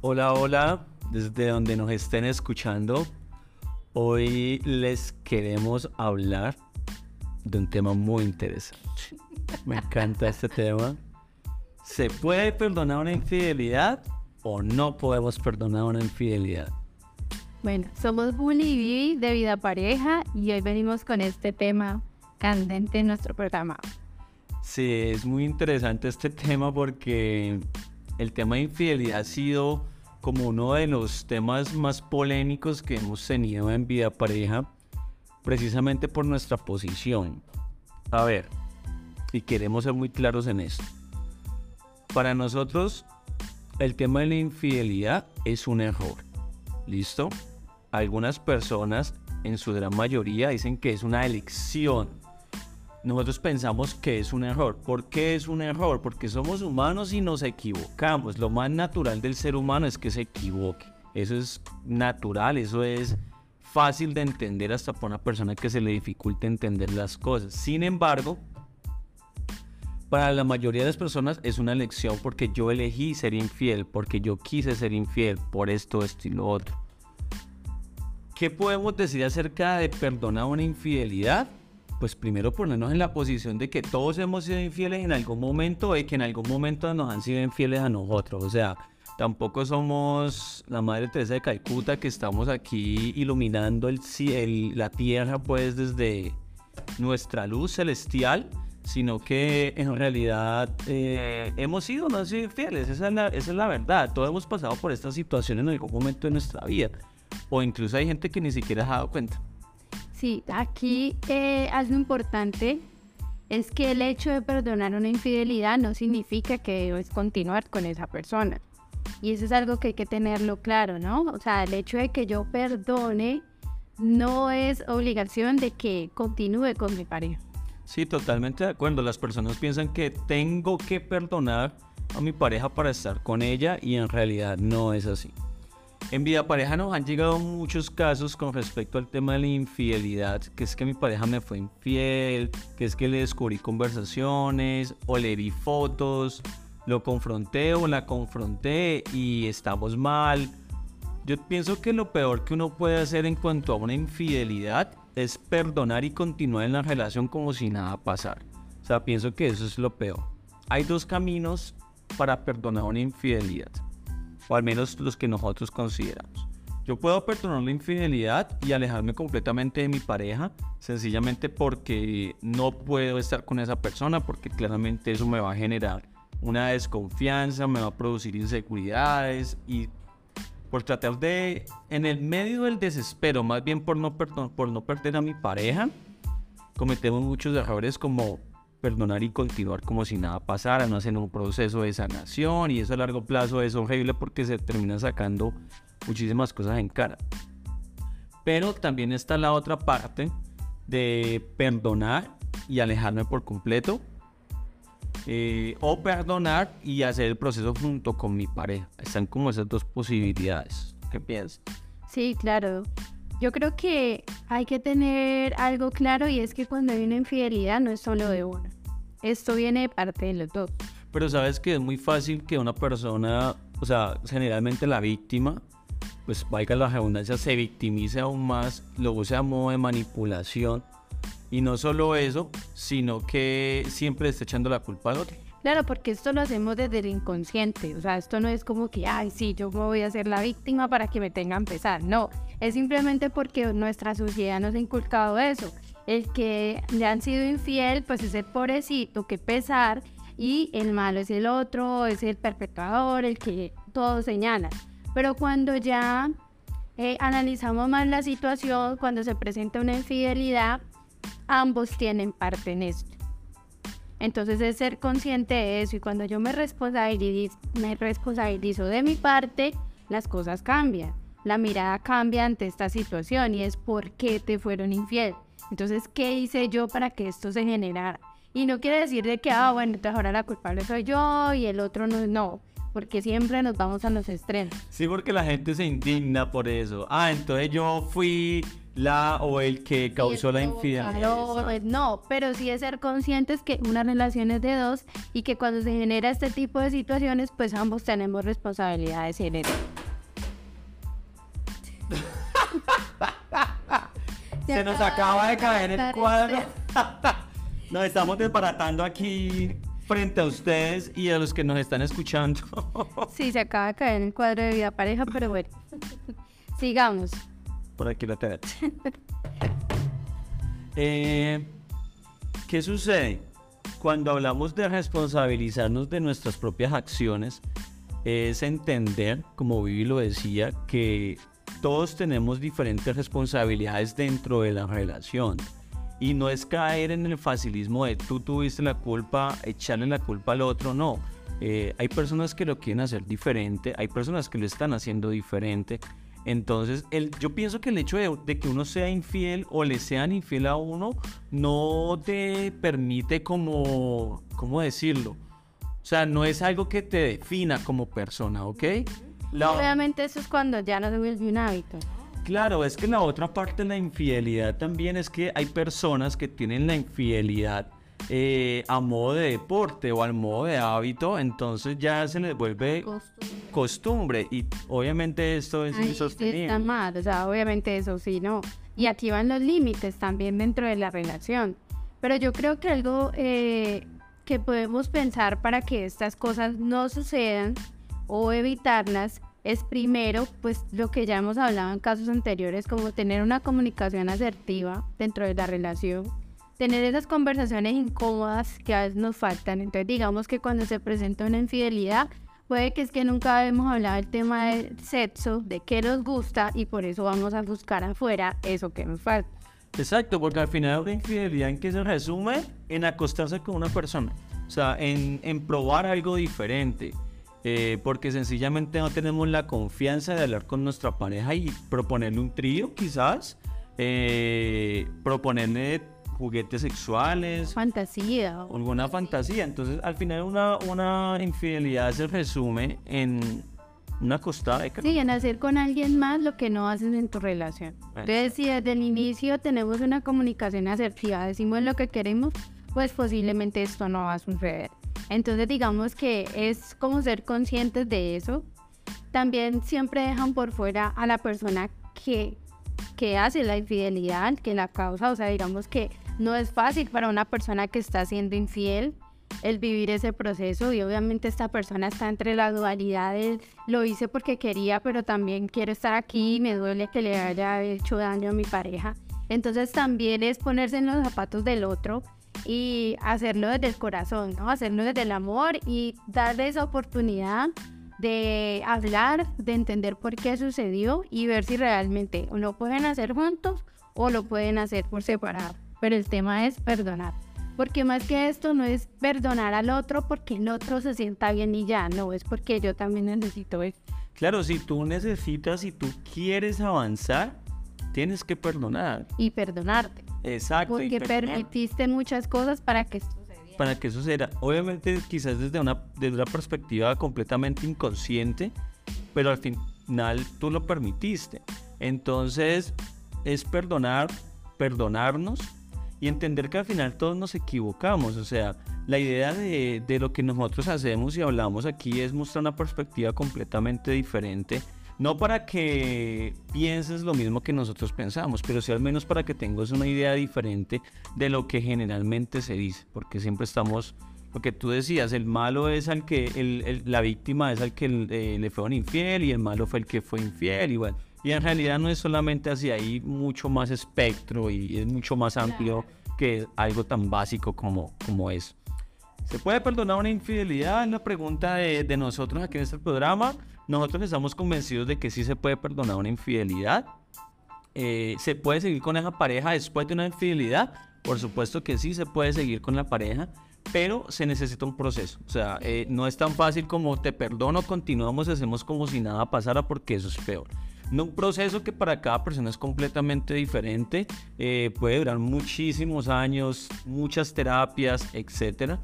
Hola, hola, desde donde nos estén escuchando. Hoy les queremos hablar de un tema muy interesante. Me encanta este tema. ¿Se puede perdonar una infidelidad o no podemos perdonar una infidelidad? Bueno, somos Bully y Vivi de Vida Pareja y hoy venimos con este tema candente en nuestro programa. Sí, es muy interesante este tema porque el tema de infidelidad ha sido como uno de los temas más polémicos que hemos tenido en Vida Pareja, precisamente por nuestra posición. A ver, y queremos ser muy claros en esto. Para nosotros, el tema de la infidelidad es un error. ¿Listo? Algunas personas, en su gran mayoría, dicen que es una elección. Nosotros pensamos que es un error. ¿Por qué es un error? Porque somos humanos y nos equivocamos. Lo más natural del ser humano es que se equivoque. Eso es natural, eso es fácil de entender hasta para una persona que se le dificulte entender las cosas. Sin embargo, para la mayoría de las personas es una elección porque yo elegí ser infiel, porque yo quise ser infiel, por esto, esto y lo otro. ¿Qué podemos decir acerca de perdonar una infidelidad? Pues primero ponernos en la posición de que todos hemos sido infieles en algún momento y que en algún momento nos han sido infieles a nosotros. O sea, tampoco somos la Madre Teresa de Calcuta que estamos aquí iluminando el, la tierra pues desde nuestra luz celestial sino que en realidad eh, hemos sido no sido infieles, esa es, la, esa es la verdad, todos hemos pasado por esta situación en algún momento de nuestra vida, o incluso hay gente que ni siquiera se ha dado cuenta. Sí, aquí eh, algo importante es que el hecho de perdonar una infidelidad no significa que debes continuar con esa persona. Y eso es algo que hay que tenerlo claro, ¿no? O sea, el hecho de que yo perdone no es obligación de que continúe con mi pareja. Sí, totalmente de acuerdo. Las personas piensan que tengo que perdonar a mi pareja para estar con ella y en realidad no es así. En vida pareja nos han llegado muchos casos con respecto al tema de la infidelidad, que es que mi pareja me fue infiel, que es que le descubrí conversaciones o le di fotos, lo confronté o la confronté y estamos mal. Yo pienso que lo peor que uno puede hacer en cuanto a una infidelidad es perdonar y continuar en la relación como si nada pasara. O sea, pienso que eso es lo peor. Hay dos caminos para perdonar una infidelidad, o al menos los que nosotros consideramos. Yo puedo perdonar la infidelidad y alejarme completamente de mi pareja, sencillamente porque no puedo estar con esa persona, porque claramente eso me va a generar una desconfianza, me va a producir inseguridades y por tratar de, en el medio del desespero, más bien por no, por no perder a mi pareja, cometemos muchos errores como perdonar y continuar como si nada pasara, no hacer un proceso de sanación y eso a largo plazo es horrible porque se termina sacando muchísimas cosas en cara. Pero también está la otra parte de perdonar y alejarme por completo eh, o perdonar y hacer el proceso junto con mi pareja. Están como esas dos posibilidades. ¿Qué piensas? Sí, claro. Yo creo que hay que tener algo claro y es que cuando hay una infidelidad no es solo de uno. Esto viene de parte de los dos. Pero sabes que es muy fácil que una persona, o sea, generalmente la víctima, pues vaya la redundancia, se victimice aún más, lo use a modo de manipulación y no solo eso, sino que siempre está echando la culpa al otro. Claro, porque esto lo hacemos desde el inconsciente. O sea, esto no es como que, ay, sí, yo voy a hacer la víctima para que me tengan pesar. No, es simplemente porque nuestra sociedad nos ha inculcado eso. El que le han sido infiel, pues es el pobrecito que pesar y el malo es el otro, es el perpetuador, el que todo señala. Pero cuando ya eh, analizamos más la situación, cuando se presenta una infidelidad, ambos tienen parte en esto. Entonces es ser consciente de eso y cuando yo me responsabilizo, me responsabilizo de mi parte, las cosas cambian. La mirada cambia ante esta situación y es por qué te fueron infiel. Entonces, ¿qué hice yo para que esto se generara? Y no quiere decir de que, ah, bueno, entonces ahora la culpable soy yo y el otro no, no. Porque siempre nos vamos a los extremos. Sí, porque la gente se indigna por eso. Ah, entonces yo fui la o el que causó la infidelidad. Pues no, pero sí es ser conscientes que una relación es de dos y que cuando se genera este tipo de situaciones, pues ambos tenemos responsabilidades en eso. se nos acaba de caer el cuadro. nos estamos desbaratando aquí frente a ustedes y a los que nos están escuchando. sí, se acaba de caer el cuadro de vida pareja, pero bueno. Sigamos. Por aquí la tenés. eh, ¿Qué sucede? Cuando hablamos de responsabilizarnos de nuestras propias acciones, es entender, como Vivi lo decía, que todos tenemos diferentes responsabilidades dentro de la relación. Y no es caer en el facilismo de tú tuviste la culpa, echarle la culpa al otro, no. Eh, hay personas que lo quieren hacer diferente, hay personas que lo están haciendo diferente. Entonces, el, yo pienso que el hecho de, de, que uno sea infiel o le sean infiel a uno no te permite como, ¿cómo decirlo? O sea, no es algo que te defina como persona, ¿ok? Obviamente eso es cuando ya no se vuelve un hábito. Claro, es que la otra parte de la infidelidad también es que hay personas que tienen la infidelidad eh, a modo de deporte o al modo de hábito, entonces ya se les vuelve costumbre, y obviamente esto es insostenible. Está mal, o sea, obviamente eso sí, no. Y aquí van los límites también dentro de la relación. Pero yo creo que algo eh, que podemos pensar para que estas cosas no sucedan o evitarlas es primero, pues lo que ya hemos hablado en casos anteriores, como tener una comunicación asertiva dentro de la relación, tener esas conversaciones incómodas que a veces nos faltan. Entonces digamos que cuando se presenta una infidelidad, puede que es que nunca hemos hablado del tema del sexo, de qué nos gusta y por eso vamos a buscar afuera eso que nos falta. Exacto, porque al final la infidelidad en que se resume en acostarse con una persona, o sea, en, en probar algo diferente. Eh, porque sencillamente no tenemos la confianza de hablar con nuestra pareja y proponerle un trío quizás, eh, proponerle juguetes sexuales. Fantasía. Alguna fantasía. Entonces al final una, una infidelidad se resume en una costada de Sí, en hacer con alguien más lo que no haces en tu relación. Entonces si desde el inicio tenemos una comunicación asertiva, decimos lo que queremos, pues posiblemente esto no va a suceder. Entonces digamos que es como ser conscientes de eso. También siempre dejan por fuera a la persona que, que hace la infidelidad, que la causa. O sea, digamos que no es fácil para una persona que está siendo infiel el vivir ese proceso y obviamente esta persona está entre la dualidad de lo hice porque quería, pero también quiero estar aquí y me duele que le haya hecho daño a mi pareja. Entonces también es ponerse en los zapatos del otro y hacerlo desde el corazón, ¿no? Hacerlo desde el amor y darle esa oportunidad de hablar, de entender por qué sucedió y ver si realmente lo pueden hacer juntos o lo pueden hacer por separado. Pero el tema es perdonar. Porque más que esto no es perdonar al otro porque el otro se sienta bien y ya, no, es porque yo también necesito eso. Claro, si tú necesitas, si tú quieres avanzar, tienes que perdonar. Y perdonarte. Exacto. Porque permitiste muchas cosas para que sucediera. Para que eso sucediera. Obviamente quizás desde una, desde una perspectiva completamente inconsciente, pero al final tú lo permitiste. Entonces es perdonar, perdonarnos y entender que al final todos nos equivocamos. O sea, la idea de, de lo que nosotros hacemos y hablamos aquí es mostrar una perspectiva completamente diferente no para que pienses lo mismo que nosotros pensamos, pero sí al menos para que tengas una idea diferente de lo que generalmente se dice, porque siempre estamos, lo que tú decías, el malo es al que, la víctima es al que eh, le fue un infiel y el malo fue el que fue infiel y bueno. Y en realidad no es solamente así, hay mucho más espectro y es mucho más amplio que algo tan básico como, como eso. ¿Se puede perdonar una infidelidad? Es la pregunta de, de nosotros aquí en este programa. Nosotros estamos convencidos de que sí se puede perdonar una infidelidad. Eh, ¿Se puede seguir con esa pareja después de una infidelidad? Por supuesto que sí se puede seguir con la pareja, pero se necesita un proceso. O sea, eh, no es tan fácil como te perdono, continuamos, hacemos como si nada pasara, porque eso es peor. No, un proceso que para cada persona es completamente diferente, eh, puede durar muchísimos años, muchas terapias, etcétera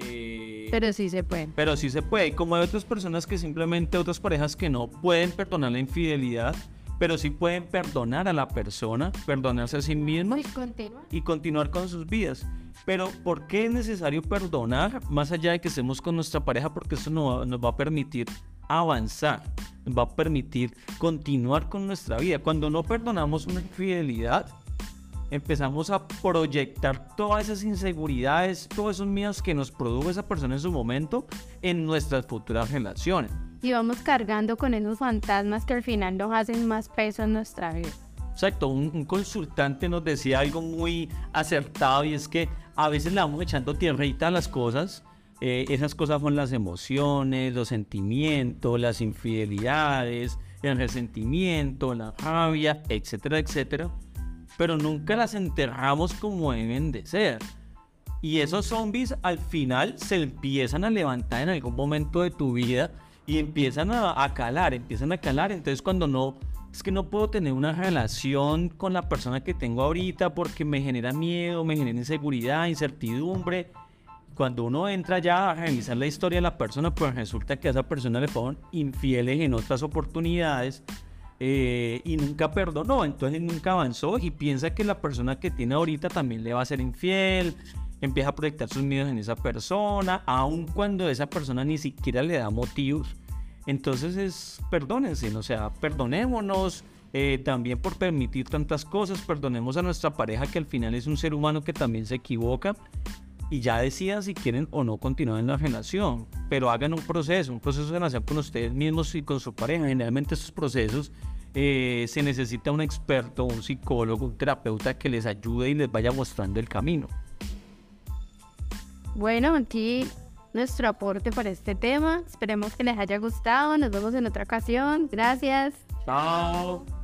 Eh, Pero sí se puede. pero sí se puede. Como hay otras personas que simplemente, otras parejas que no pueden perdonar la infidelidad, pero sí pueden perdonar a la persona, perdonarse a sí mismos Y continúa. y continuar con sus vidas. Pero ¿por qué es necesario perdonar más allá de que estemos con nuestra pareja? Porque eso va, nos va a permitir avanzar, nos va a permitir continuar con nuestra vida. Cuando no perdonamos una infidelidad, empezamos a proyectar todas esas inseguridades, todos esos miedos que nos produjo esa persona en su momento en nuestras futuras relaciones. Y vamos cargando con esos fantasmas que al final nos hacen más peso en nuestra vida. Exacto, un, un consultante nos decía algo muy acertado y es que a veces le vamos echando tierrita a las cosas. Eh, esas cosas son las emociones, los sentimientos, las infidelidades, el resentimiento, la rabia, etcétera, etcétera. Pero nunca las enterramos como deben de ser. Y esos zombies al final se empiezan a levantar en algún momento de tu vida y empiezan a, a calar, empiezan a calar. Entonces cuando no, es que no puedo tener una relación con la persona que tengo ahorita porque me genera miedo, me genera inseguridad, incertidumbre. Cuando uno entra ya a revisar la historia de la persona, pues resulta que a esa persona le fueron infieles en otras oportunidades eh, y nunca perdonó, entonces nunca avanzó y piensa que la persona que tiene ahorita también le va a ser infiel, empieza a proyectar sus miedos en esa persona, aun cuando esa persona ni siquiera le da motivos. Entonces es, perdónense, o sea, perdonémonos eh, también por permitir tantas cosas, perdonemos a nuestra pareja que al final es un ser humano que también se equivoca y ya decidan si quieren o no continuar en la relación, pero hagan un proceso, un proceso de relación con ustedes mismos y con su pareja. Generalmente estos procesos eh, se necesita un experto, un psicólogo, un terapeuta que les ayude y les vaya mostrando el camino. Bueno, aquí nuestro aporte para este tema. Esperemos que les haya gustado. Nos vemos en otra ocasión. Gracias. Chao.